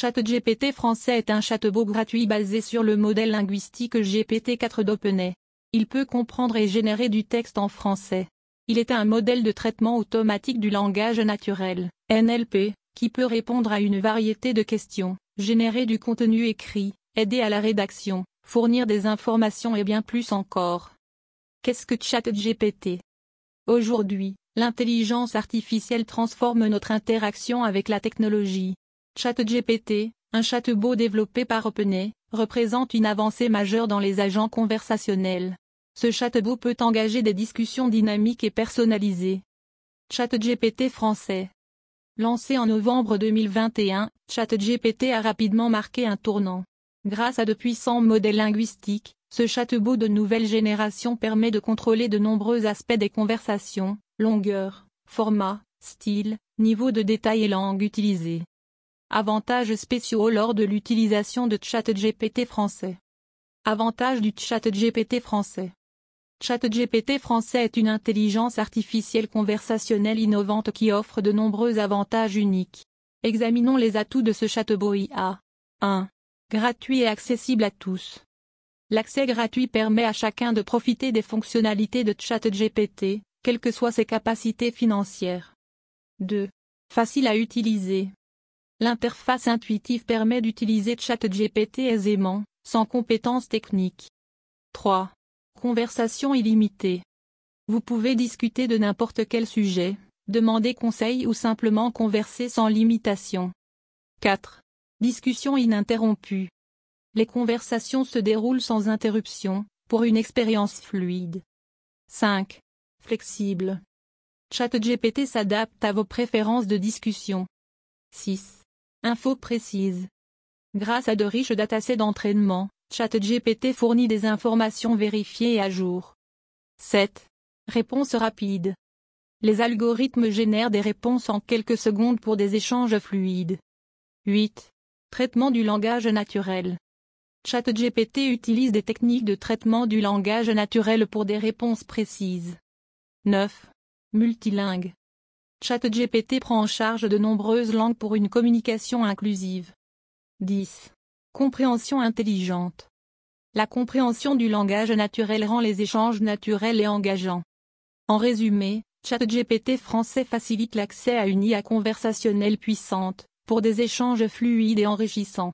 ChatGPT français est un chatbot gratuit basé sur le modèle linguistique GPT-4 d'OpenAI. Il peut comprendre et générer du texte en français. Il est un modèle de traitement automatique du langage naturel, NLP, qui peut répondre à une variété de questions, générer du contenu écrit, aider à la rédaction, fournir des informations et bien plus encore. Qu'est-ce que ChatGPT? Aujourd'hui, l'intelligence artificielle transforme notre interaction avec la technologie. ChatGPT, un chatbot développé par OpenAI, représente une avancée majeure dans les agents conversationnels. Ce chatbot peut engager des discussions dynamiques et personnalisées. ChatGPT français. Lancé en novembre 2021, ChatGPT a rapidement marqué un tournant. Grâce à de puissants modèles linguistiques, ce chatbot de nouvelle génération permet de contrôler de nombreux aspects des conversations, longueur, format, style, niveau de détail et langue utilisée. Avantages spéciaux lors de l'utilisation de ChatGPT français. Avantages du ChatGPT français. ChatGPT français est une intelligence artificielle conversationnelle innovante qui offre de nombreux avantages uniques. Examinons les atouts de ce chatbot IA. 1. Gratuit et accessible à tous. L'accès gratuit permet à chacun de profiter des fonctionnalités de ChatGPT, quelles que soient ses capacités financières. 2. Facile à utiliser. L'interface intuitive permet d'utiliser ChatGPT aisément, sans compétences techniques. 3. Conversation illimitée. Vous pouvez discuter de n'importe quel sujet, demander conseil ou simplement converser sans limitation. 4. Discussion ininterrompue. Les conversations se déroulent sans interruption, pour une expérience fluide. 5. Flexible. ChatGPT s'adapte à vos préférences de discussion. 6. Infos précises. Grâce à de riches datasets d'entraînement, ChatGPT fournit des informations vérifiées et à jour. 7. Réponse rapide. Les algorithmes génèrent des réponses en quelques secondes pour des échanges fluides. 8. Traitement du langage naturel. ChatGPT utilise des techniques de traitement du langage naturel pour des réponses précises. 9. Multilingue. ChatGPT prend en charge de nombreuses langues pour une communication inclusive. 10. Compréhension intelligente. La compréhension du langage naturel rend les échanges naturels et engageants. En résumé, ChatGPT français facilite l'accès à une IA conversationnelle puissante, pour des échanges fluides et enrichissants.